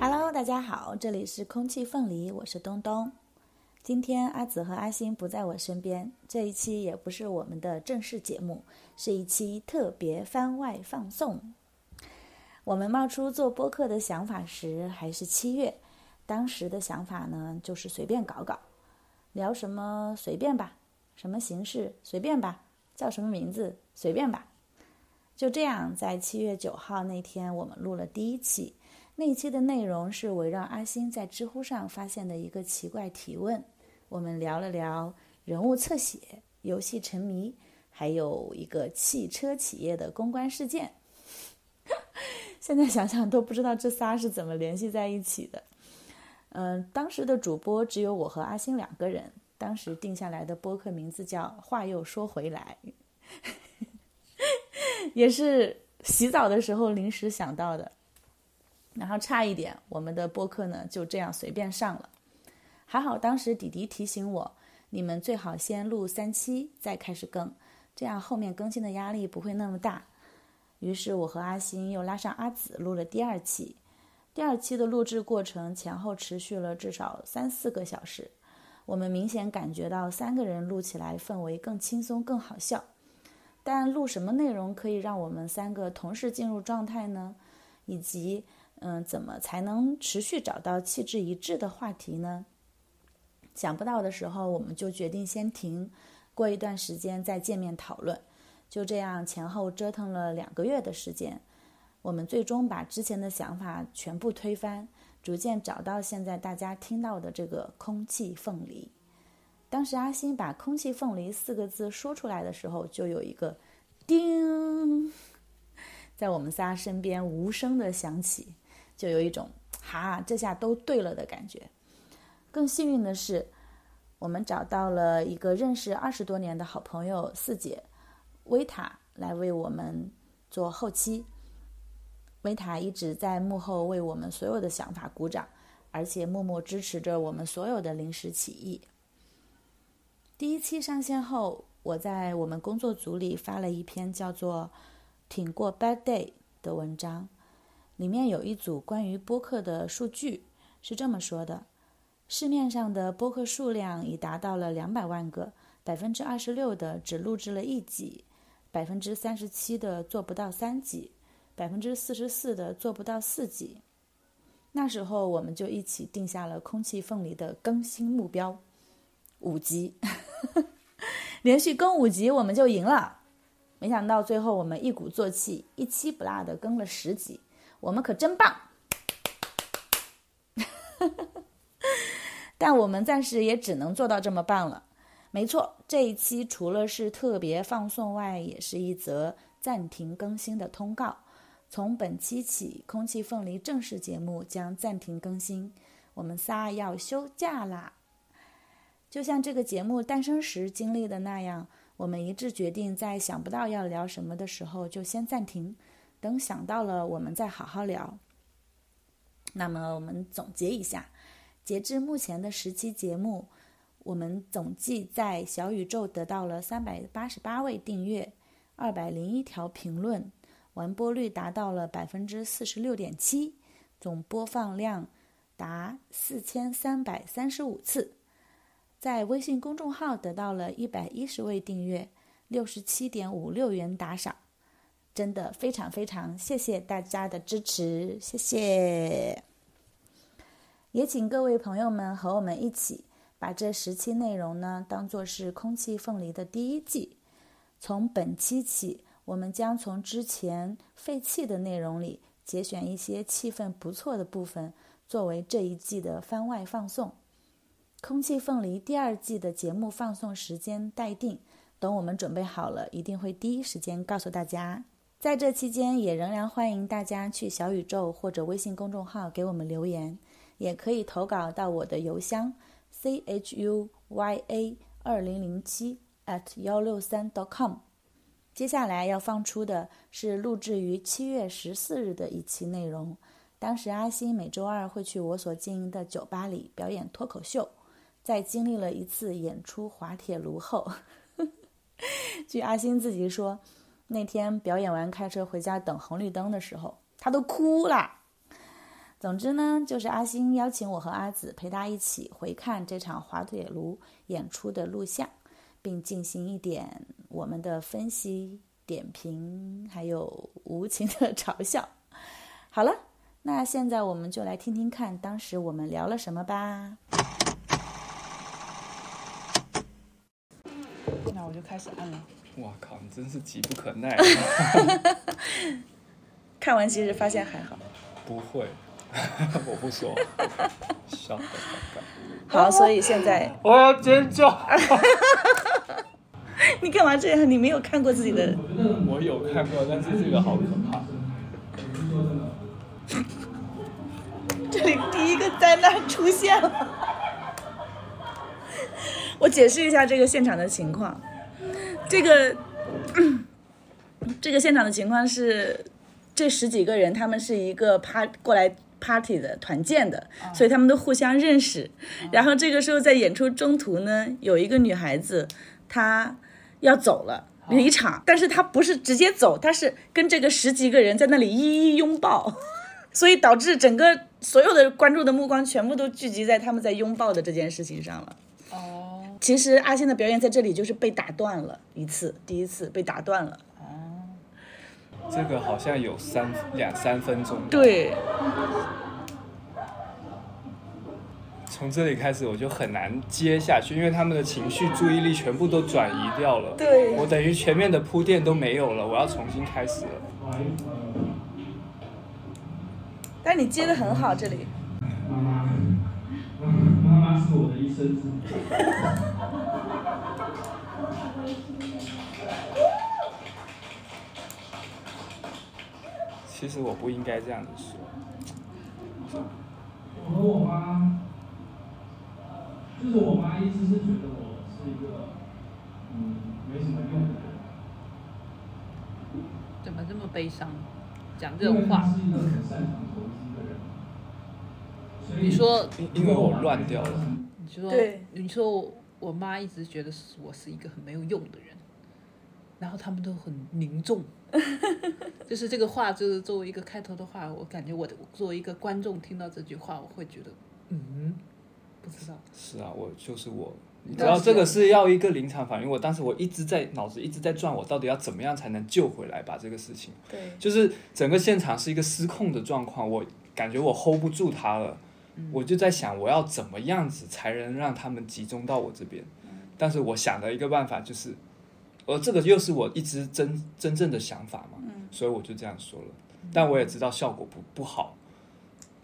Hello，大家好，这里是空气凤梨，我是东东。今天阿紫和阿星不在我身边，这一期也不是我们的正式节目，是一期特别番外放送。我们冒出做播客的想法时还是七月，当时的想法呢就是随便搞搞，聊什么随便吧，什么形式随便吧，叫什么名字随便吧。就这样，在七月九号那天，我们录了第一期。那一期的内容是围绕阿星在知乎上发现的一个奇怪提问，我们聊了聊人物侧写、游戏沉迷，还有一个汽车企业的公关事件。现在想想都不知道这仨是怎么联系在一起的。嗯，当时的主播只有我和阿星两个人，当时定下来的播客名字叫“话又说回来 ”，也是洗澡的时候临时想到的。然后差一点，我们的播客呢就这样随便上了。还好当时迪迪提醒我，你们最好先录三期再开始更，这样后面更新的压力不会那么大。于是我和阿星又拉上阿紫录了第二期。第二期的录制过程前后持续了至少三四个小时，我们明显感觉到三个人录起来氛围更轻松、更好笑。但录什么内容可以让我们三个同时进入状态呢？以及。嗯，怎么才能持续找到气质一致的话题呢？想不到的时候，我们就决定先停，过一段时间再见面讨论。就这样前后折腾了两个月的时间，我们最终把之前的想法全部推翻，逐渐找到现在大家听到的这个“空气凤梨”。当时阿星把“空气凤梨”四个字说出来的时候，就有一个“叮”在我们仨身边无声的响起。就有一种哈，这下都对了的感觉。更幸运的是，我们找到了一个认识二十多年的好朋友四姐维塔来为我们做后期。维塔一直在幕后为我们所有的想法鼓掌，而且默默支持着我们所有的临时起意。第一期上线后，我在我们工作组里发了一篇叫做“挺过 Bad Day” 的文章。里面有一组关于播客的数据，是这么说的：市面上的播客数量已达到了两百万个，百分之二十六的只录制了一集，百分之三十七的做不到三集，百分之四十四的做不到四级。那时候我们就一起定下了空气凤梨的更新目标，五级，连续更五级我们就赢了。没想到最后我们一鼓作气，一期不落的更了十级。我们可真棒，但我们暂时也只能做到这么棒了。没错，这一期除了是特别放送外，也是一则暂停更新的通告。从本期起，空气凤梨正式节目将暂停更新，我们仨要休假啦。就像这个节目诞生时经历的那样，我们一致决定在想不到要聊什么的时候就先暂停。等想到了，我们再好好聊。那么，我们总结一下，截至目前的十期节目，我们总计在小宇宙得到了三百八十八位订阅，二百零一条评论，完播率达到了百分之四十六点七，总播放量达四千三百三十五次，在微信公众号得到了一百一十位订阅，六十七点五六元打赏。真的非常非常谢谢大家的支持，谢谢！也请各位朋友们和我们一起把这十期内容呢当做是空气凤梨的第一季。从本期起，我们将从之前废弃的内容里节选一些气氛不错的部分，作为这一季的番外放送。空气凤梨第二季的节目放送时间待定，等我们准备好了，一定会第一时间告诉大家。在这期间，也仍然欢迎大家去小宇宙或者微信公众号给我们留言，也可以投稿到我的邮箱 c h u y a 二零零七 at 幺六三 dot com。接下来要放出的是录制于七月十四日的一期内容。当时阿星每周二会去我所经营的酒吧里表演脱口秀，在经历了一次演出滑铁卢后。据阿星自己说，那天表演完开车回家等红绿灯的时候，他都哭了。总之呢，就是阿星邀请我和阿紫陪他一起回看这场滑铁卢演出的录像，并进行一点我们的分析、点评，还有无情的 嘲笑。好了，那现在我们就来听听看当时我们聊了什么吧。那我就开始按了。哇靠，你真是急不可耐。看完其实发现还好。不会。我不说，笑的好，所以现在我要尖叫。你干嘛这样？你没有看过自己的？我有看过，但是这个好可怕。这里第一个灾难出现了。我解释一下这个现场的情况。这个，这个现场的情况是，这十几个人他们是一个趴过来。party 的团建的，所以他们都互相认识。然后这个时候在演出中途呢，有一个女孩子，她要走了离场，但是他不是直接走，他是跟这个十几个人在那里一一拥抱，所以导致整个所有的观众的目光全部都聚集在他们在拥抱的这件事情上了。哦，其实阿星的表演在这里就是被打断了一次，第一次被打断了。哦这个好像有三两三分钟。对。从这里开始我就很难接下去，因为他们的情绪注意力全部都转移掉了。对。我等于前面的铺垫都没有了，我要重新开始了。但你接的很好，这里。妈妈，妈妈是我的一生之母。其实我不应该这样子说。我和我妈，就是我妈一直是觉得我是一个，嗯，没什么用的人。怎么这么悲伤？讲这种话。是一个很擅长投资的人。你说，因为我乱掉了。你说，你说我我妈一直觉得是我是一个很没有用的人，然后他们都很凝重。就是这个话，就是作为一个开头的话，我感觉我的作为一个观众听到这句话，我会觉得，嗯，不知道。是啊，我就是我，你知道这个是要一个临场反应。我当时我一直在脑子一直在转，我到底要怎么样才能救回来把这个事情？对，就是整个现场是一个失控的状况，我感觉我 hold 不住他了，我就在想我要怎么样子才能让他们集中到我这边。但是我想的一个办法就是。而这个又是我一直真真正的想法嘛，所以我就这样说了。但我也知道效果不不好，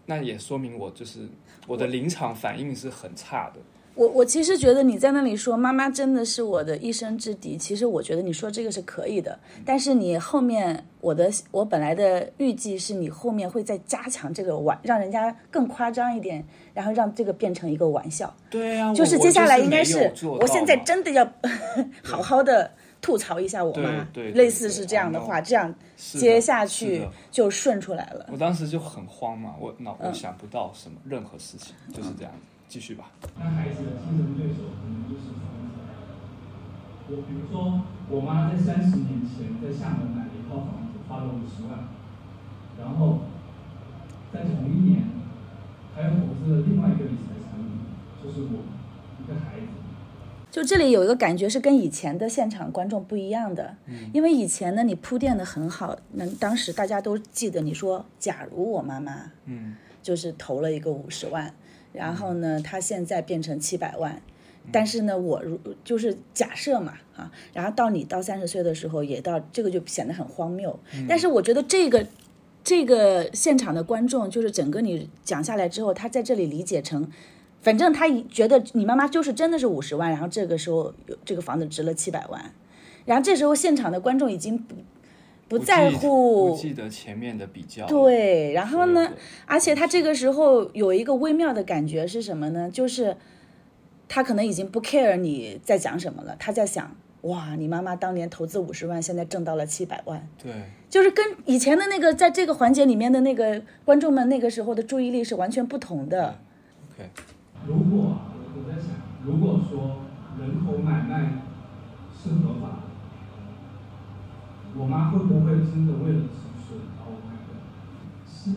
那也说明我就是我的临场反应是很差的。我我其实觉得你在那里说妈妈真的是我的一生之敌，其实我觉得你说这个是可以的。但是你后面我的我本来的预计是你后面会再加强这个玩，让人家更夸张一点，然后让这个变成一个玩笑。对啊，就是接下来应该是我现在真的要 好好的。吐槽一下我妈，类似是这样的话，这样接下去就顺出来了。我当时就很慌嘛，我脑我想不到什么任何事情，就是这样，继续吧。那孩子的竞争对手可能就是我，比如说我妈在三十年前在厦门买了一套房子，花了五十万，然后在同一年还投资了另外一个理财产品，就是我。就这里有一个感觉是跟以前的现场观众不一样的，因为以前呢你铺垫的很好，那当时大家都记得你说，假如我妈妈，嗯，就是投了一个五十万，然后呢她现在变成七百万，但是呢我如就是假设嘛，啊，然后到你到三十岁的时候也到这个就显得很荒谬，但是我觉得这个这个现场的观众就是整个你讲下来之后，他在这里理解成。反正他觉得你妈妈就是真的是五十万，然后这个时候有这个房子值了七百万，然后这时候现场的观众已经不不在乎，不记得前面的比较。对，然后呢，而且他这个时候有一个微妙的感觉是什么呢？就是他可能已经不 care 你在讲什么了，他在想，哇，你妈妈当年投资五十万，现在挣到了七百万。对，就是跟以前的那个在这个环节里面的那个观众们那个时候的注意力是完全不同的。OK。如果我我在想，如果说人口买卖是合法的，我妈会不会真的为了止损把我卖掉？是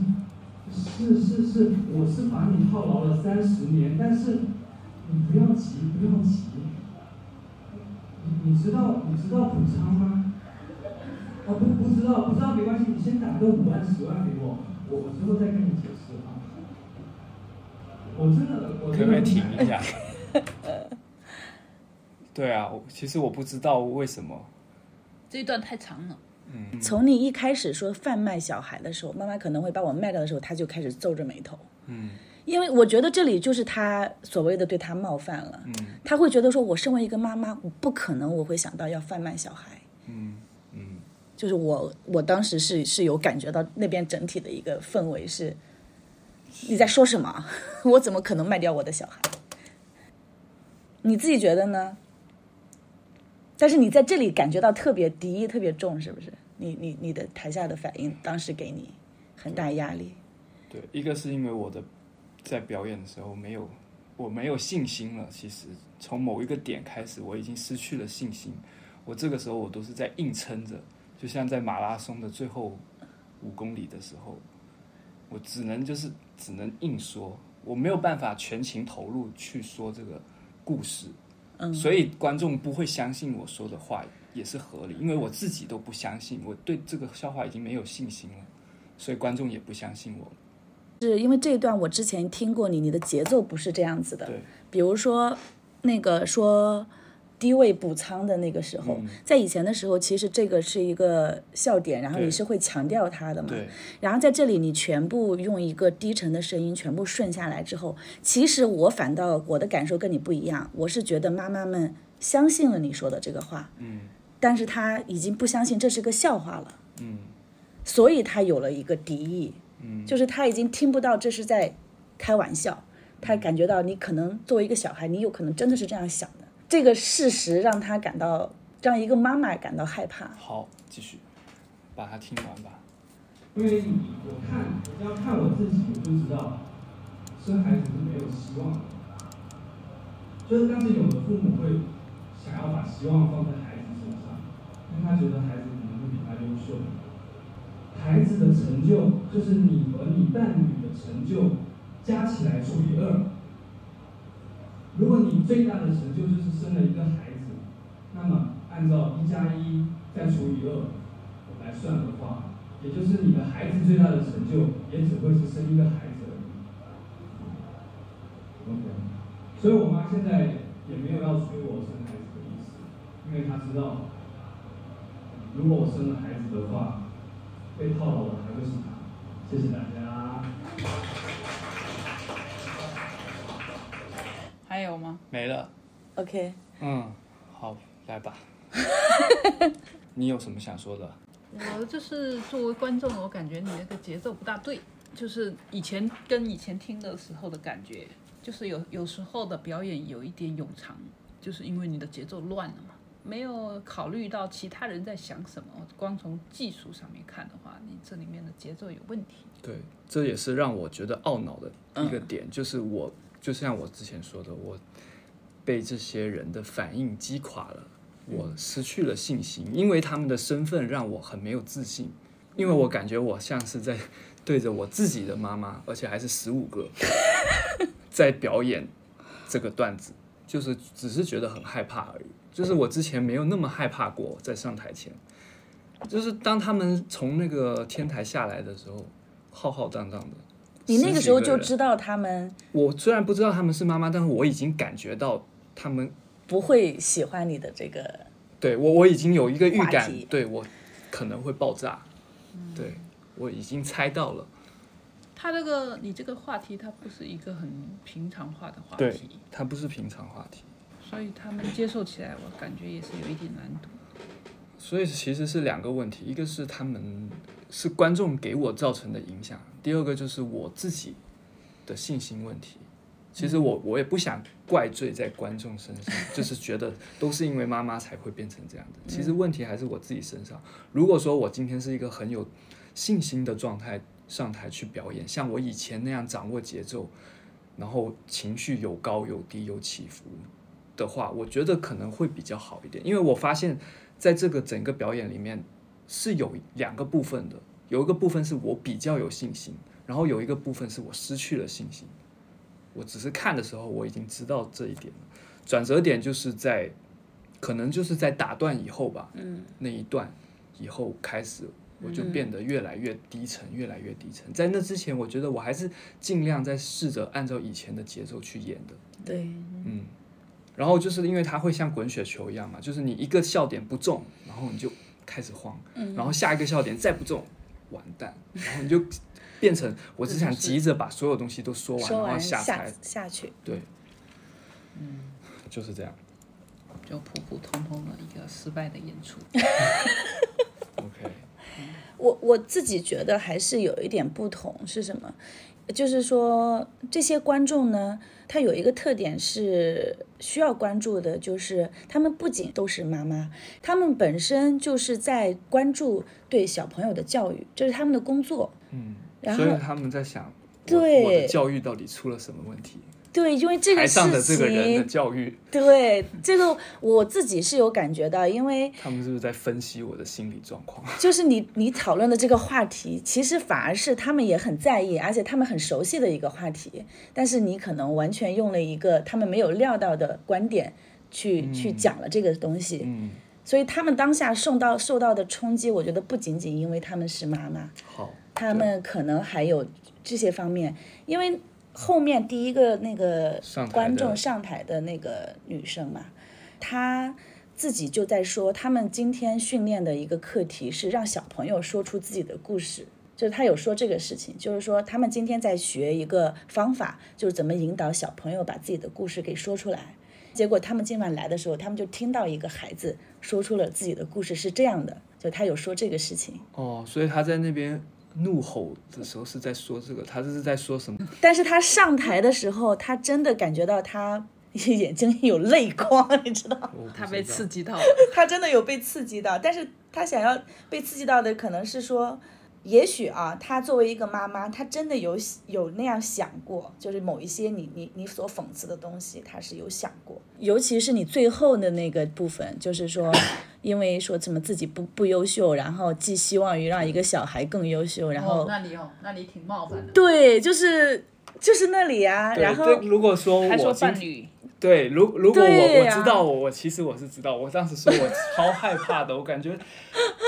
是是是，我是把你套牢了三十年，但是你不要急，不要急。你你知道你知道补仓吗？哦不不知道不知道没关系，你先打个五万十万给我，我我之后再跟你解释啊。我真的我可不可以停一下？对啊，我其实我不知道为什么，这一段太长了。从你一开始说贩卖小孩的时候，妈妈可能会把我卖掉的时候，他就开始皱着眉头。嗯因为我觉得这里就是他所谓的对他冒犯了，嗯他会觉得说，我身为一个妈妈，我不可能我会想到要贩卖小孩。嗯嗯，就是我我当时是是有感觉到那边整体的一个氛围是，你在说什么？我怎么可能卖掉我的小孩？你自己觉得呢？但是你在这里感觉到特别敌意特别重，是不是？你你你的台下的反应当时给你很大压力。对，一个是因为我的在表演的时候没有我没有信心了，其实从某一个点开始，我已经失去了信心。我这个时候我都是在硬撑着，就像在马拉松的最后五公里的时候，我只能就是只能硬说，我没有办法全情投入去说这个故事，嗯，所以观众不会相信我说的话也是合理，因为我自己都不相信，我对这个笑话已经没有信心了，所以观众也不相信我。是因为这一段我之前听过你，你的节奏不是这样子的。对，比如说那个说低位补仓的那个时候，嗯在以前的时候，其实这个是一个笑点，然后你是会强调它的嘛。对，然后在这里你全部用一个低沉的声音全部顺下来之后，其实我反倒我的感受跟你不一样，我是觉得妈妈们相信了你说的这个话，嗯但是她已经不相信这是个笑话了，嗯所以她有了一个敌意。嗯，就是他已经听不到这是在开玩笑，他感觉到你可能作为一个小孩，你有可能真的是这样想的。这个事实让他感到，让一个妈妈感到害怕。好，继续把它听完吧。因为我看，我只要看我自己，我就知道生孩子是没有希望的。就是但是有的父母会想要把希望放在孩子身上，因为他觉得孩子可能会比他优秀。孩子的成就就是你和你伴侣的成就加起来除以二。如果你最大的成就就是生了一个孩子，那么按照一加一再除以二来算的话，也就是你的孩子最大的成就也只会是生一个孩子而已。OK，所以我妈现在也没有要催我生孩子的意思，因为她知道，如果我生了孩子的话，被套牢的还会是她。谢谢大家。还有吗？没了。OK，嗯，好，来吧。你有什么想说的？我就是作为观众，我感觉你那个节奏不大对，就是以前跟以前听的时候的感觉，就是有有时候的表演有一点冗长，就是因为你的节奏乱了嘛，没有考虑到其他人在想什么。光从技术上面看的话，你这里面的节奏有问题。对，这也是让我觉得懊恼的一个点，就是我就像我之前说的，我被这些人的反应击垮了，我失去了信心，因为他们的身份让我很没有自信，因为我感觉我像是在对着我自己的妈妈，而且还是十五个，在表演这个段子，就是只是觉得很害怕而已。就是我之前没有那么害怕过，在上台前，就是当他们从那个天台下来的时候，浩浩荡荡的。你那个时候就知道他们我虽然不知道他们是妈妈，但是我已经感觉到他们不会喜欢你的这个，对我，我已经有一个预感，对我可能会爆炸。对我已经猜到了，他这个你这个话题，它不是一个很平常化的话对题，它不是平常话题，所以他们接受起来，我感觉也是有一点难度。所以其实是两个问题，一个是他们是观众给我造成的影响，第二个就是我自己的信心问题。其实我我也不想怪罪在观众身上，就是觉得都是因为妈妈才会变成这样的。其实问题还是我自己身上。如果说我今天是一个很有信心的状态上台去表演，像我以前那样掌握节奏，然后情绪有高有低有起伏的话，我觉得可能会比较好一点。因为我发现在这个整个表演里面，是有两个部分的，有一个部分是我比较有信心，然后有一个部分是我失去了信心。我只是看的时候，我已经知道这一点了。转折点就是在，可能就是在打断以后吧，嗯，那一段以后开始，我就变得越来越低沉，越来越低沉。在那之前，我觉得我还是尽量在试着按照以前的节奏去演的，对，嗯。然后就是因为它会像滚雪球一样嘛，就是你一个笑点不中，然后你就开始慌，然后下一个笑点再不中，完蛋，然后你就变成我只想急着把所有东西都说完，然后说完下下台，下去，对，嗯，就是这样。就普普通通的一个失败的演出。OK，我我自己觉得还是有一点不同，是什么？就是说这些观众呢，他有一个特点是需要关注的，就是他们不仅都是妈妈，他们本身就是在关注对小朋友的教育，这是他们的工作。嗯，然后所以他们在想，对我的教育到底出了什么问题？对，因为这个台上的事这个人的情，教育，对这个我自己是有感觉到，因为 他们是不是在分析我的心理状况？就是你你讨论的这个话题，其实反而是他们也很在意，而且他们很熟悉的一个话题，但是你可能完全用了一个他们没有料到的观点去、去讲了这个东西，嗯，所以他们当下受到受到的冲击，我觉得不仅仅因为他们是妈妈，好，他们可能还有这些方面，因为后面第一个那个观众上台的那个女生嘛，她自己就在说，他们今天训练的一个课题是让小朋友说出自己的故事。就是他有说这个事情，就是说他们今天在学一个方法，就是怎么引导小朋友把自己的故事给说出来。结果他们今晚来的时候，他们就听到一个孩子说出了自己的故事是这样的，就他有说这个事情。哦，所以他在那边怒吼的时候是在说这个，他这是在说什么？但是他上台的时候，他真的感觉到他眼睛有泪光，你知道他被刺激到。了，他真的有被刺激到，但是他想要被刺激到的可能是说，也许啊，他作为一个妈妈，他真的有有那样想过，就是某一些你你你所讽刺的东西，他是有想过，尤其是你最后的那个部分，就是说，因为说什么自己不不优秀，然后寄希望于让一个小孩更优秀，然后、哦，那里哦，那里挺冒犯的。对，就是就是那里啊，然后，如果说还说我伴侣，对，如如果我我知道我我其实我是知道，我当时说我超害怕的，我感觉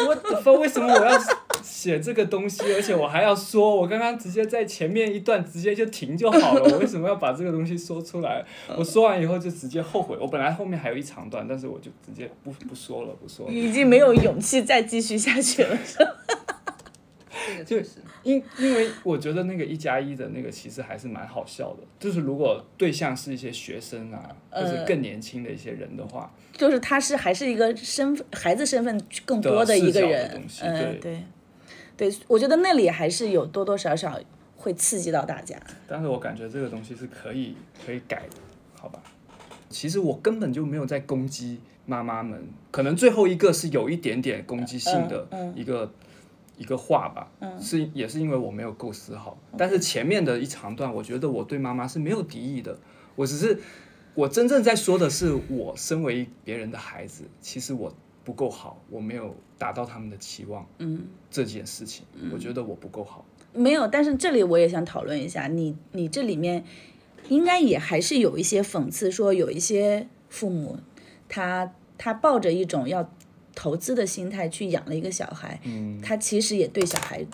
我的分为什么我要写这个东西，而且我还要说，我刚刚直接在前面一段直接就停就好了，我为什么要把这个东西说出来？我说完以后就直接后悔，我本来后面还有一长段，但是我就直接不不说了，不说了。已经没有勇气再继续下去了。这 个就确实，因因为我觉得那个一加一的那个其实还是蛮好笑的，就是如果对象是一些学生啊，或者呃更年轻的一些人的话，就是他是还是一个身份孩子身份更多的一个人东，西嗯，对对，我觉得那里还是有多多少少会刺激到大家。但是我感觉这个东西是可以可以改的，好吧？其实我根本就没有在攻击妈妈们，可能最后一个是有一点点攻击性的嗯一个、一个话吧，是也是因为我没有构思好。但是前面的一长段，我觉得我对妈妈是没有敌意的，我只是我真正在说的是，我身为别人的孩子，其实我不够好，我没有达到他们的期望，嗯，这件事情，我觉得我不够好。没有，但是这里我也想讨论一下，你你这里面应该也还是有一些讽刺，说有一些父母他他抱着一种要投资的心态去养了一个小孩，嗯，他其实也对小孩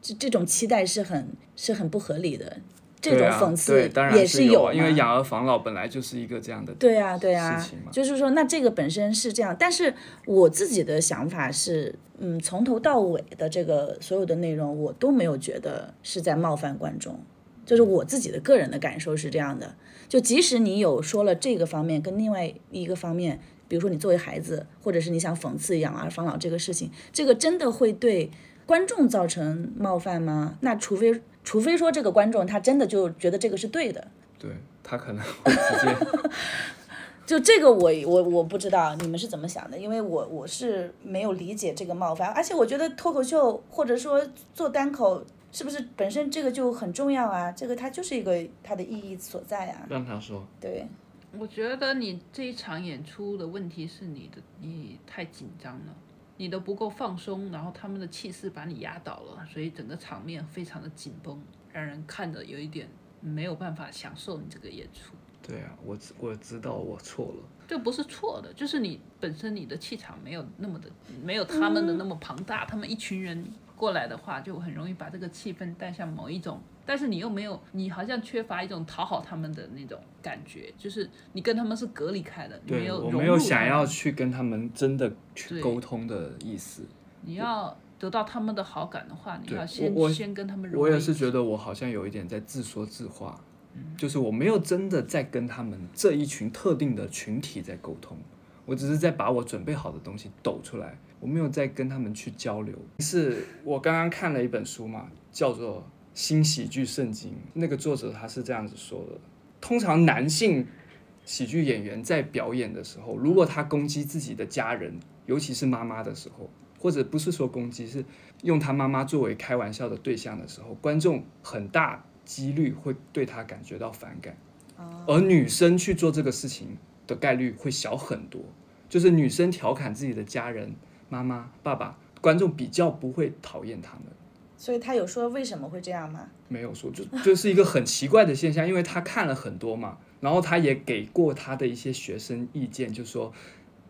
这这种期待是很是很不合理的，这种讽刺对当然也是有啊，因为养儿防老本来就是一个这样的对啊，对啊就是说，那这个本身是这样，但是我自己的想法是，嗯，从头到尾的这个所有的内容，我都没有觉得是在冒犯观众，就是我自己的个人的感受是这样的。就即使你有说了这个方面跟另外一个方面，比如说你作为孩子，或者是你想讽刺养儿防老这个事情，这个真的会对观众造成冒犯吗？那除非除非说这个观众他真的就觉得这个是对的，对他可能会直接就 这个我我我不知道你们是怎么想的，因为我我是没有理解这个冒犯，而且我觉得脱口秀或者说做单口是不是本身这个就很重要啊？这个它就是一个它的意义所在啊。让他说。对，我觉得你这一场演出的问题是你的，你太紧张了。你都不够放松，然后他们的气势把你压倒了，所以整个场面非常的紧绷，让人看着有一点没有办法享受你这个演出。对啊，我知我知道我错了。这不是错的，就是你本身你的气场没有那么的，没有他们的那么庞大。他们一群人过来的话，就很容易把这个气氛带向某一种，但是你又没有，你好像缺乏一种讨好他们的那种感觉，就是你跟他们是隔离开的，你没对有我没有想要去跟他们真的去沟通的意思。你要得到他们的好感的话，你要先先跟他们融我也是觉得我好像有一点在自说自话，嗯就是我没有真的在跟他们这一群特定的群体在沟通，我只是在把我准备好的东西抖出来，我没有在跟他们去交流。是我刚刚看了一本书嘛，叫做《新喜剧圣经》，那个作者他是这样子说的：通常男性喜剧演员在表演的时候，如果他攻击自己的家人，尤其是妈妈的时候，或者不是说攻击，是用他妈妈作为开玩笑的对象的时候，观众很大几率会对他感觉到反感，而女生去做这个事情的概率会小很多。就是女生调侃自己的家人、妈妈、爸爸，观众比较不会讨厌他们。所以他有说为什么会这样吗？没有说，就就是一个很奇怪的现象，因为他看了很多嘛，然后他也给过他的一些学生意见，就说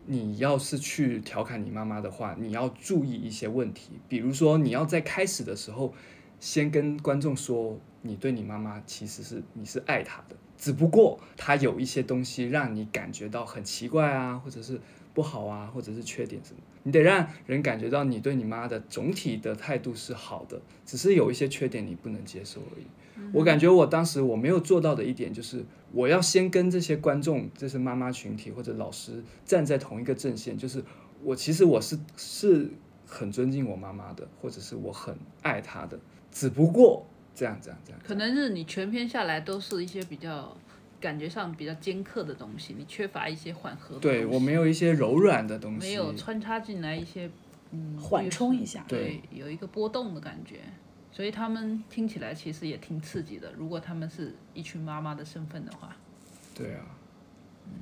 你要是去调侃你妈妈的话，你要注意一些问题，比如说你要在开始的时候先跟观众说，你对你妈妈其实是你是爱她的，只不过她有一些东西让你感觉到很奇怪啊，或者是不好啊，或者是缺点什么，你得让人感觉到你对你妈的总体的态度是好的，只是有一些缺点你不能接受而已。我感觉我当时我没有做到的一点就是，我要先跟这些观众，这些妈妈群体或者老师站在同一个阵线，就是我其实我是是很尊敬我妈妈的，或者是我很爱她的，只不过这样这样这样。可能是你全篇下来都是一些比较感觉上比较尖刻的东西，你缺乏一些缓和的对东西我没有一些柔软的东西，没有穿插进来一些嗯缓冲一下对，有一个波动的感觉，所以他们听起来其实也挺刺激的。如果他们是一群妈妈的身份的话，对啊，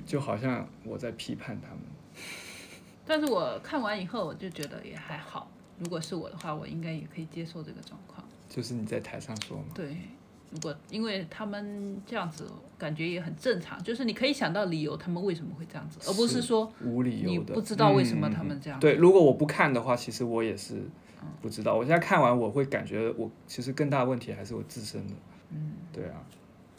就好像我在批判他们。但是我看完以后我就觉得也还好。如果是我的话，我应该也可以接受这个状况。就是你在台上说嘛，对，如果因为他们这样子，感觉也很正常，就是你可以想到理由，他们为什么会这样子，而不是说无理由的，你不知道为什么嗯他们这样。对，如果我不看的话，其实我也是不知道。我现在看完，我会感觉我其实更大的问题还是我自身的。嗯，对啊。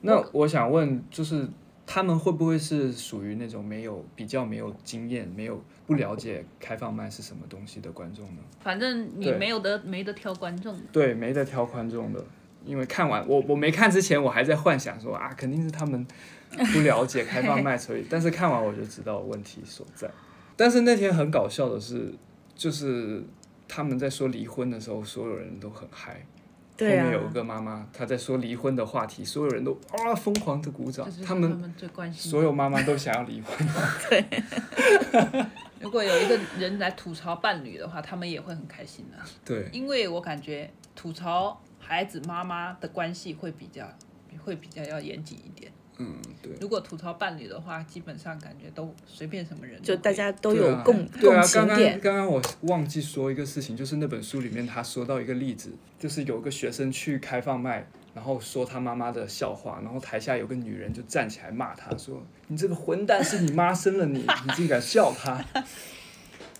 那我想问，就是他们会不会是属于那种没有比较没有经验、没有不了解开放麦是什么东西的观众呢？反正你没有得没得挑观众，对，没得挑观众的，因为看完我我没看之前，我还在幻想说啊，肯定是他们不了解开放麦，所以，但是看完我就知道问题所在。但是那天很搞笑的是，就是他们在说离婚的时候，所有人都很嗨。对啊后面有一个妈妈，她在说离婚的话题，所有人都啊疯狂的鼓掌他们。所有妈妈都想要离婚。对如果有一个人来吐槽伴侣的话，他们也会很开心的，对，因为我感觉吐槽孩子妈妈的关系会比较会比较要严谨一点。嗯，对。如果吐槽伴侣的话，基本上感觉都随便什么人就大家都有共对啊，共情刚刚点。刚刚我忘记说一个事情，就是那本书里面他说到一个例子，就是有个学生去开放麦，然后说他妈妈的笑话，然后台下有个女人就站起来骂他说：“你这个混蛋，是你妈生了你，你竟敢笑她。”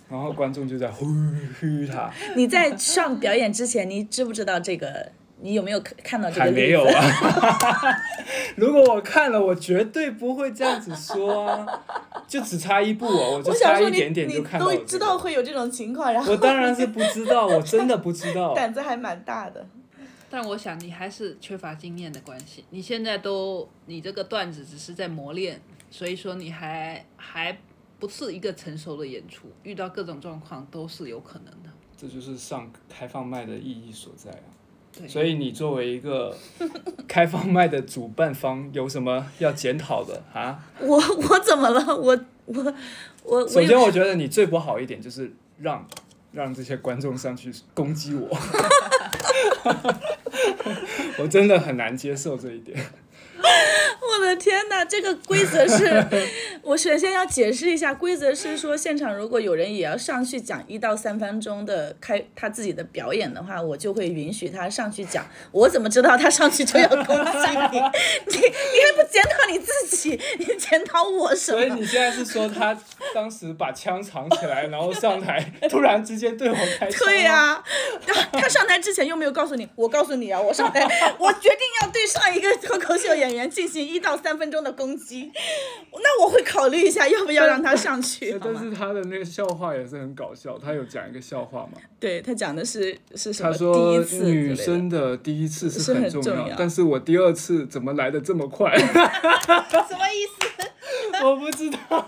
然后观众就在呼呼他，你在上表演之前，你知不知道这个？你有没有看看到这个还？没有啊。如果我看了，我绝对不会这样子说啊，就只差一步哦，我就差一点点就看到了都这个知道会有这种情况，然后我当然是不知道，我真的不知道。胆子还蛮大的。但我想你还是缺乏经验的关系，你现在都你这个段子只是在磨练，所以说你还还不是一个成熟的演出，遇到各种状况都是有可能的。这就是上开放麦的意义所在啊。对，所以你作为一个 开放麦的主办方，有什么要检讨的啊？我我怎么了？我我我我首先，我觉得你最不好一点就是让让这些观众上去攻击我，我真的很难接受这一点。我的天哪，这个规则是，我首先要解释一下，规则是说，现场如果有人也要上去讲一到三分钟的开他自己的表演的话，我就会允许他上去讲。我怎么知道他上去就要攻击你？你你还不检讨你自己，你检讨我什么？所以你现在是说他当时把枪藏起来，然后上台突然之间对我开枪？对呀、他他上台之前又没有告诉你，我告诉你啊，我上台，我决定要对上一个脱口秀演员进行一到三分钟的攻击，那我会考虑一下要不要让他上去。好但是他的那个笑话也是很搞笑，他有讲一个笑话嘛？对他讲的是是什么他说女生的第一次是是很重很重要但是我第二次怎么来的这么快？什么意思？我不知道。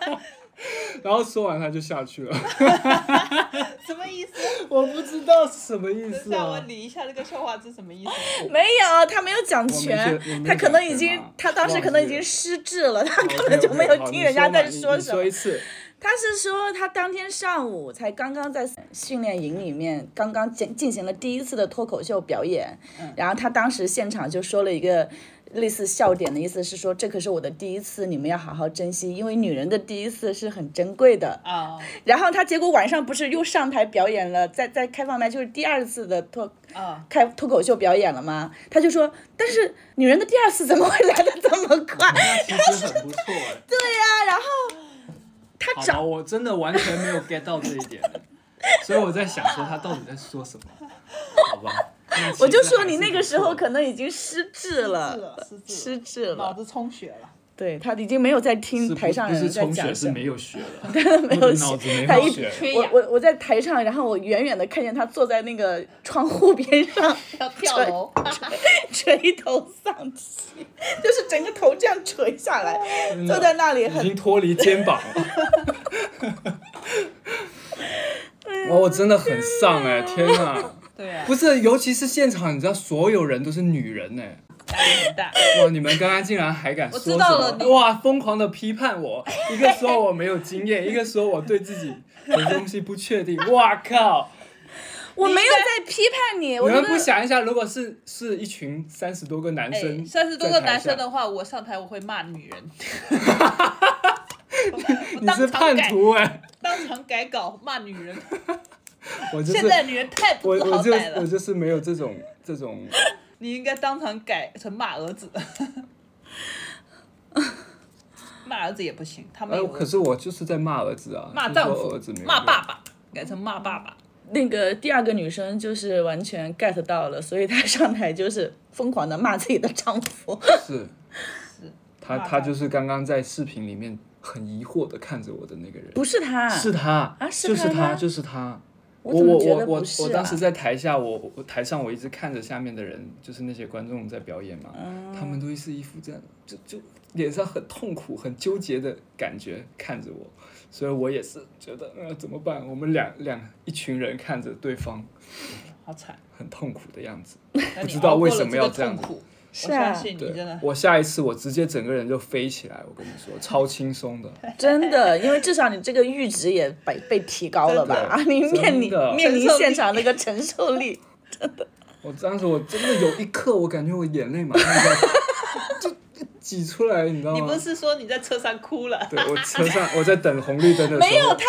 然后说完他就下去了，什么意思？我不知道是什么意等思下我啊。理一下这个笑话是什么意思。没有，他没有讲全他可能已经他当时可能已经失智了，他根本就没有听人家在说什么说。一次，他是说他当天上午才刚刚在训练营里面刚刚进进行了第一次的脱口秀表演，然后他当时现场就说了一个类似笑点的意思是说这可是我的第一次，你们要好好珍惜，因为女人的第一次是很珍贵的。啊然后他结果晚上不是又上台表演了，在在开放麦就是第二次的脱啊！开脱口秀表演了吗？他就说，但是女人的第二次怎么会来的这么快？那 其实很不错哎。对呀、然后他找我真的完全没有 get 到这一点，所以我在想说他到底在说什么，好吧？我就说你那个时候可能已经失智了，失智失智了，脑子充血了。对他已经没有在听台上人在充血讲什么。是没有血了，没有我的脑子没他一我我我在台上，然后我远远的看见他坐在那个窗户边上，要跳楼，垂头丧气，就是整个头这样垂下来，坐在那里很已经脱离肩膀了。哇，我真的很丧哎、天哪！对啊，不是，尤其是现场，你知道所有人都是女人呢、压力很大。哇！你们刚刚竟然还敢说我知什道了你么？哇！疯狂的批判我，一个说我没有经验，一个说我对自己的东西不确定。哇靠！我没有在批判你，你们不想一下，如果是是一群三十多个男生，哎，三十多个男生的，的话，我上台我会骂女人。你是叛徒哎、当场改稿骂女人。我就是现在女人太不我我就知好歹了，我就是没有这种这种，你应该当场改成骂儿子。骂儿子也不行，他没哎，有。可是我就是在骂儿子啊，骂丈夫儿子没有，骂爸爸，改成骂爸爸。那个第二个女生就是完全 get 到了，所以她上台就是疯狂的骂自己的丈夫。是，他骂他他就是刚刚在视频里面很疑惑的看着我的那个人，不是他，是他，啊是就是他，就是他。我我我我我当时在台下，我我台上我一直看着下面的人，就是那些观众在表演嘛，嗯他们都是一副这样，就就脸上很痛苦、很纠结的感觉看着我，所以我也是觉得呃怎么办？我们两两一群人看着对方好惨，很痛苦的样子，不知道为什么要这样。是啊我相信你对真的，我下一次我直接整个人就飞起来，我跟你说，超轻松的。真的，因为至少你这个阈值也被被提高了吧？啊，你面临面临现场那个承受力，真的我当时我真的有一刻，我感觉我眼泪马上就要就挤出来，你知道吗？你不是说你在车上哭了？对我车上我在等红绿灯的时候，没有他，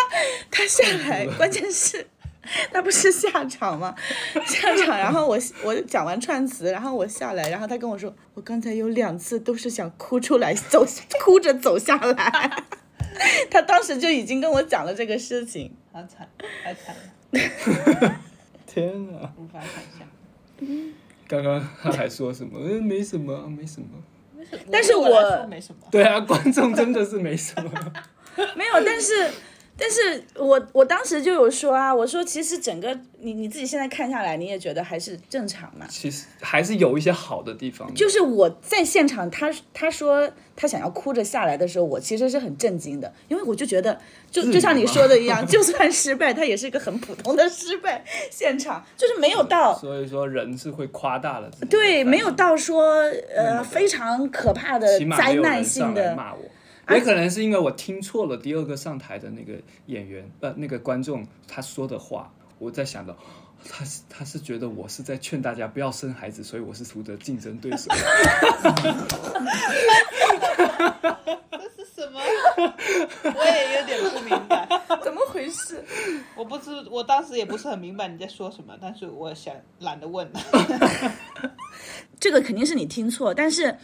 他下来，关键是。他不是下场吗？下场，然后我我讲完串词，然后我下来，然后他跟我说，我刚才有两次都是想哭出来，走哭着走下来。他当时就已经跟我讲了这个事情，好惨，太惨了，天哪！无法想象。刚刚他还说什么？嗯，没什么啊，没什么。但是我。对啊，观众真的是没什么。没有，但是，但是我我当时就有说啊，我说其实整个你你自己现在看下来，你也觉得还是正常嘛。其实还是有一些好的地方的。就是我在现场，他他说他想要哭着下来的时候，我其实是很震惊的，因为我就觉得，就就像你说的一样，就算失败，他也是一个很普通的失败现场，就是没有到 所以说人是会夸大了对，没有到说呃非常可怕的灾难性的。骂我。也可能是因为我听错了第二个上台的那个演员，呃，那个观众他说的话，我在想到。他是他是觉得我是在劝大家不要生孩子，所以我是图的竞争对手。这是什么？我也有点不明白。怎么回事？我不知，我当时也不是很明白你在说什么，但是我想懒得问了。这个肯定是你听错，但是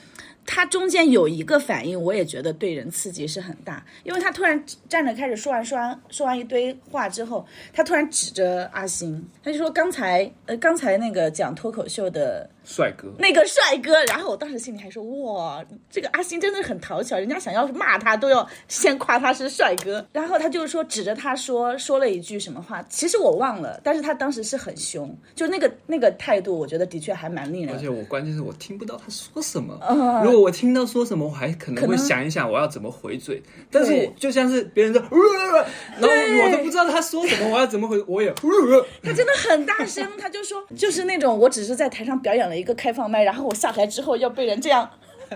他中间有一个反应，我也觉得对人刺激是很大，因为他突然站着开始说完说完说完一堆话之后，他突然指着阿星，他就说刚才呃刚才那个讲脱口秀的帅哥，那个帅哥，然后我当时心里还说哇，这个阿星真的很讨巧，人家想要骂他都要先夸他是帅哥，然后他就说指着他说说了一句什么话，其实我忘了，但是他当时是很凶，就那个那个态度，我觉得的确还蛮令人而且我关键是我听不到他说什么。如果我听到说什么，我还可能会想一想我要怎么回嘴。但是我就像是别人说，呃然后我都不知道他说什么，我要怎么回，我也。呃他真的很大声，他就说，就是那种我只是在台上表演了一个开放麦，然后我下台之后要被人这样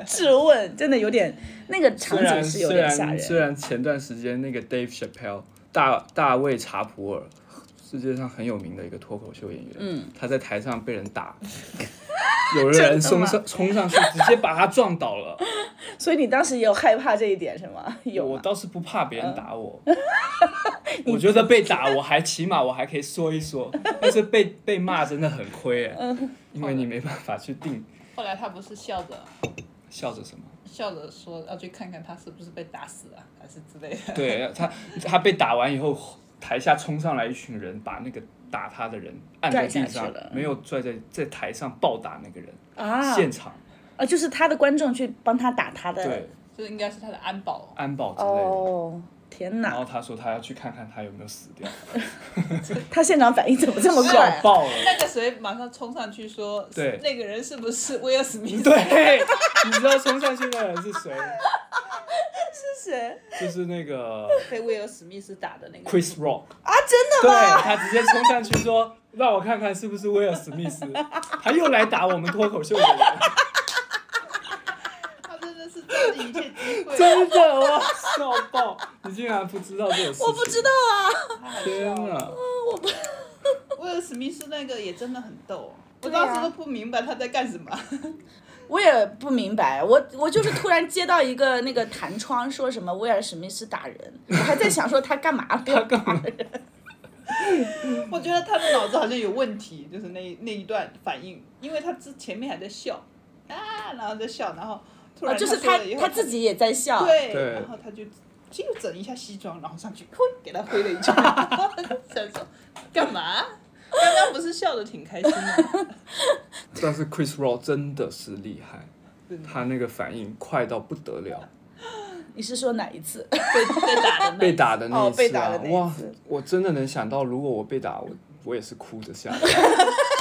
质问，真的有点那个场景是有点吓人虽。然前段时间那个 Dave Chappelle 大大卫查普尔，世界上很有名的一个脱口秀演员，嗯，他在台上被人打，有人冲上冲上去直接把他撞倒了。所以你当时也有害怕这一点是吗？有吗？我倒是不怕别人打我，我觉得被打我还起码我还可以说一说，但是被被骂真的很亏哎，因为你没办法去定后来他不是笑着笑着什么。笑着说要去看看他是不是被打死了，还是之类的。对他，他被打完以后，台下冲上来一群人，把那个打他的人按在地上，没有拽在在台上暴打那个人，啊现场啊，就是他的观众去帮他打他的。对这应该是他的安保。安保之类的。哦，天然后！他说他要去看看他有没有死掉，他现场反应怎么这么快、啊？爆了。那个谁马上冲上去说，对那个人是不是威尔史密斯？对，你知道冲上去的人是谁？就是那个被威尔史密斯打的那个 Chris Rock。啊，真的吗对？他直接冲上去说：“让我看看是不是威尔史密斯。”他又来打我们脱口秀的人，他真的是抓紧一切机会。真的哇，笑爆！你竟然不知道这个事？我不知道啊。天了哪！威尔史密斯那个也真的很逗，我当时都不明白他在干什么。我也不明白，我我就是突然接到一个那个弹窗，说什么威尔史密斯打人，我还在想说他干嘛了？他干嘛？我觉得他的脑子好像有问题，就是那那一段反应，因为他之前面还在笑啊，然后在笑，然后突然哦就是他他自己也在笑。对，对然后他就就整一下西装，然后上去 挥给他挥了一拳，想说干嘛？刚刚不是笑的挺开心的，但是 Chris Rock 真的是厉害，他那个反应快到不得了。你是说哪一次？被被打的那被打的那次啊被打的，那一哇！我真的能想到，如果我被打，我我也是哭着下来，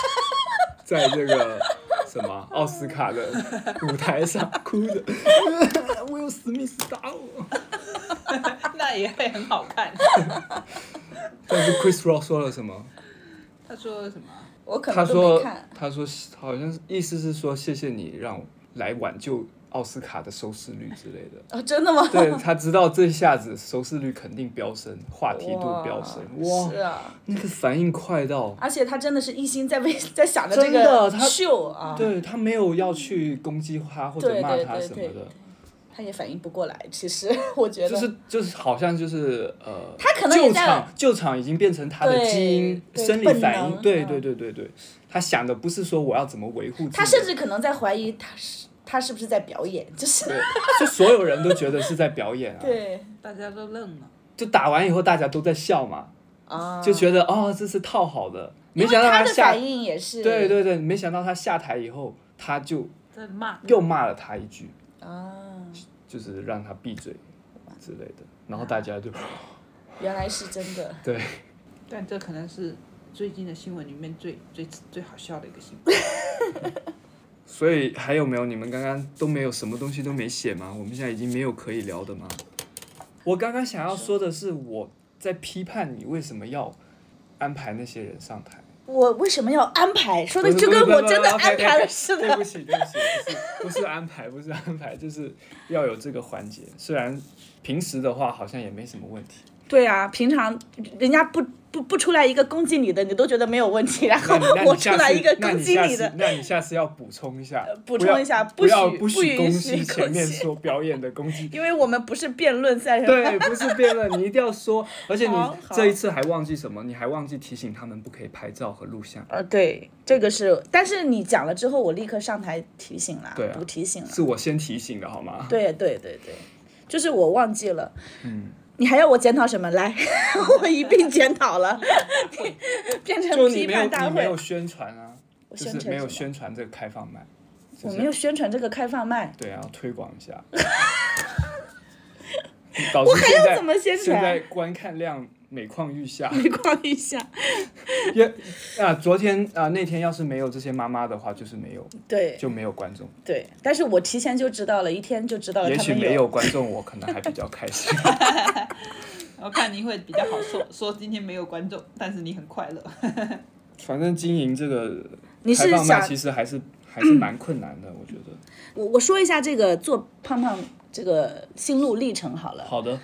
在这个什么奥斯卡的舞台上哭着，我有史密斯打我。那也会很好看。但是 Chris Rock 说了什么？他说什么？我可能他说。他说好像是意思是说谢谢你让来挽救奥斯卡的收视率之类的。哦，真的吗？对他知道这下子收视率肯定飙升，话题度飙升，哇，是啊，那个反应快到，而且他真的是一心在为 在想着这个秀啊，对他没有要去攻击他或者骂他什么的，他也反应不过来。其实我觉得，就是就是好像就是呃，他可能救场救场已经变成他的基因生理反应，对对对对对，他想的不是说我要怎么维护自己，他甚至可能在怀疑他是他是不是在表演，就是对，就所有人都觉得是在表演啊，对 大家都愣了。就打完以后大家都在笑嘛，啊，就觉得哦这是套好的，没想到下他的反应也是对对对，没想到他下台以后他就在骂，又骂了他一句，啊，就是让他闭嘴之类的，然后大家就原来是真的。对。但这可能是最近的新闻里面最最最好笑的一个新闻。所以还有没有？你们刚刚都没有什么东西都没写吗？我们现在已经没有可以聊的吗？我刚刚想要说的是，我在批判你为什么要安排那些人上台。我为什么要安排？说的就跟我真的安排了似的。对不起，对不起，不是 不是安排，不是安排，就是要有这个环节。虽然平时的话好像也没什么问题，对啊，平常人家不不不出来一个攻击你的，你都觉得没有问题，然后我出来一个攻击你的，那你下次要补充一下，补充一下不许不许攻击前面说表演的攻击。因为我们不是辩论赛，对，不是辩论，你一定要说，而且你这一次还忘记什么？你还忘记提醒他们不可以拍照和录像，呃，对，这个是，但是你讲了之后，我立刻上台提醒了，对啊不提醒了。是我先提醒的好吗？对对对对，就是我忘记了。嗯，你还要我检讨什么？来，我一并检讨了，变成批判大会你没有。宣传啊，就宣是没有宣传这个开放麦，我没有宣传这个开放麦，对啊，要推广一下。我还要怎么宣传现在观看量每况愈下。每况愈下。也啊，昨天啊那天要是没有这些妈妈的话，就是没有对就没有观众。对，但是我提前就知道了，一天就知道了也许没有观众，我可能还比较开心。我看你会比较好说，说今天没有观众，但是你很快乐。反正经营这个你是开放麦想其实还是还是蛮困难的，我觉得。我我说一下这个做胖胖这个心路历程好了。好的，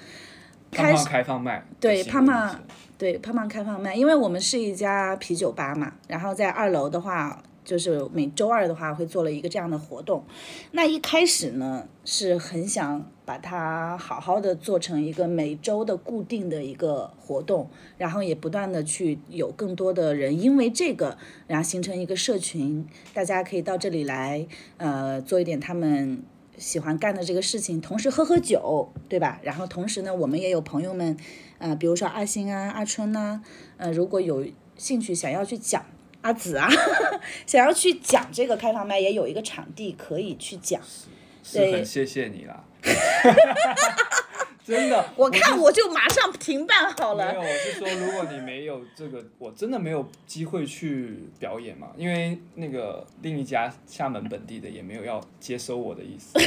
开胖开放卖，对胖胖对，胖胖开放卖，因为我们是一家啤酒吧嘛，然后在二楼的话，就是每周二的话会做了一个这样的活动。那一开始呢，是很想把它好好的做成一个每周的固定的一个活动，然后也不断的去有更多的人因为这个，然后形成一个社群，大家可以到这里来，呃，做一点他们。喜欢干的这个事情，同时喝喝酒，对吧？然后同时呢，我们也有朋友们，呃，比如说阿星啊、阿春呐、呃，如果有兴趣想要去讲阿紫啊，想要去讲这个开放麦，也有一个场地可以去讲。是对很谢谢你啦。真的，我看我就马上停办好了没有，。我是说，如果你没有这个，我真的没有机会去表演嘛，因为那个另一家厦门本地的也没有要接收我的意思。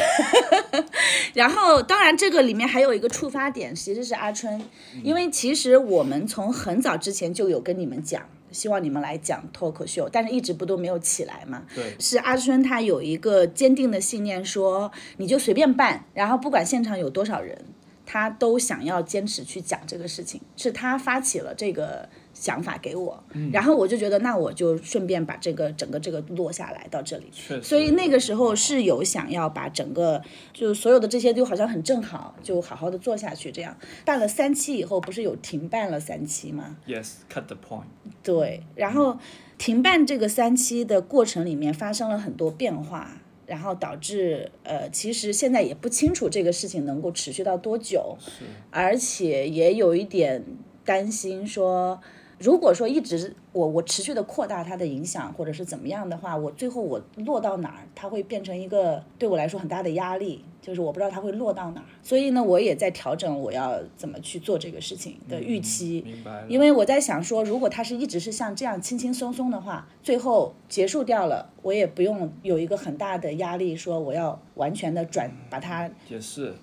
然后，当然这个里面还有一个触发点，其实是阿春，因为其实我们从很早之前就有跟你们讲。希望你们来讲脱口秀，但是一直不都没有起来嘛？对，是阿春他有一个坚定的信念说，你就随便办，然后不管现场有多少人，他都想要坚持去讲这个事情，是他发起了这个想法给我，然后我就觉得那我就顺便把这个整个这个落下来到这里。所以那个时候是有想要把整个就所有的这些就好像很正好，就好好的做下去，这样办了三期以后，不是有停办了三期吗？yes cut the point。对，然后停办这个三期的过程里面发生了很多变化，然后导致呃，其实现在也不清楚这个事情能够持续到多久，而且也有一点担心说。如果说一直我我持续的扩大它的影响，或者是怎么样的话，我最后我落到哪儿，它会变成一个对我来说很大的压力，就是我不知道它会落到哪儿。所以呢，我也在调整我要怎么去做这个事情的预期。明白。因为我在想说，如果它是一直是像这样轻轻松松的话，最后结束掉了，我也不用有一个很大的压力，说我要完全的转把它，也是，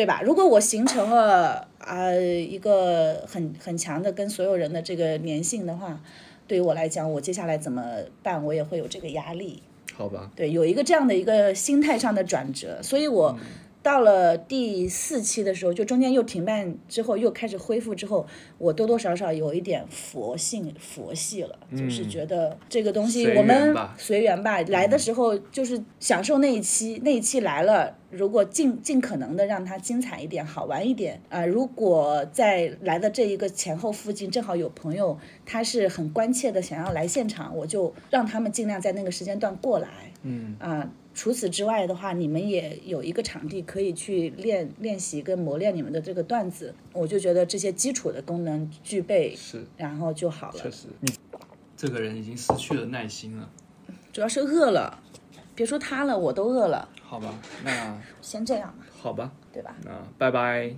对吧？如果我形成了啊、一个很很强的跟所有人的这个粘性的话，对于我来讲，我接下来怎么办，我也会有这个压力。好吧。对，有一个这样的一个心态上的转折，所以我到了第四期的时候，就中间又停办之后，又开始恢复之后，我多多少少有一点佛性佛系了，就是觉得这个东西我们随缘吧，来的时候就是享受那一期，那一期来了。如果尽尽可能的让它精彩一点、好玩一点啊、如果在来的这一个前后附近正好有朋友，他是很关切的想要来现场，我就让他们尽量在那个时间段过来。嗯，啊，除此之外的话，你们也有一个场地可以去练练习跟磨练你们的这个段子，我就觉得这些基础的功能具备，是，然后就好了确。实，你这个人已经失去了耐心了。主要是饿了，别说他了，我都饿了。好吧，那先这样吧，好吧，对吧？那拜拜。